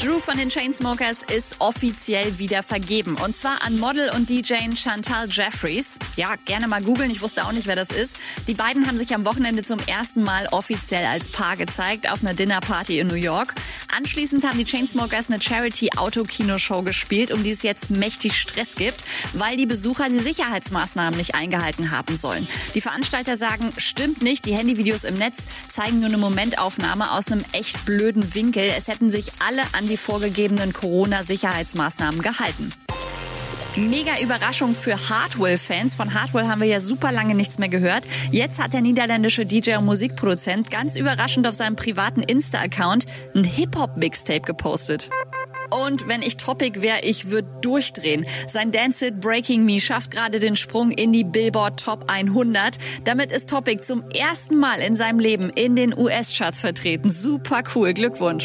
Drew von den Chainsmokers ist offiziell wieder vergeben. Und zwar an Model und DJ Chantal Jeffries. Ja, gerne mal googeln, ich wusste auch nicht, wer das ist. Die beiden haben sich am Wochenende zum ersten Mal offiziell als Paar gezeigt auf einer Dinnerparty in New York. Anschließend haben die Chainsmokers eine Charity-Autokino-Show gespielt, um die es jetzt mächtig Stress gibt, weil die Besucher die Sicherheitsmaßnahmen nicht eingehalten haben sollen. Die Veranstalter sagen, stimmt nicht, die Handyvideos im Netz zeigen nur eine Momentaufnahme aus einem echt blöden Winkel. Es hätten sich alle an die vorgegebenen Corona-Sicherheitsmaßnahmen gehalten. Mega Überraschung für Hardwell-Fans. Von Hardwell haben wir ja super lange nichts mehr gehört. Jetzt hat der niederländische DJ und Musikproduzent ganz überraschend auf seinem privaten Insta-Account ein Hip-Hop-Mixtape gepostet. Und wenn ich Topic wäre, ich würde durchdrehen. Sein Dance-Hit Breaking Me schafft gerade den Sprung in die Billboard Top 100. Damit ist Topic zum ersten Mal in seinem Leben in den US-Charts vertreten. Super cool. Glückwunsch.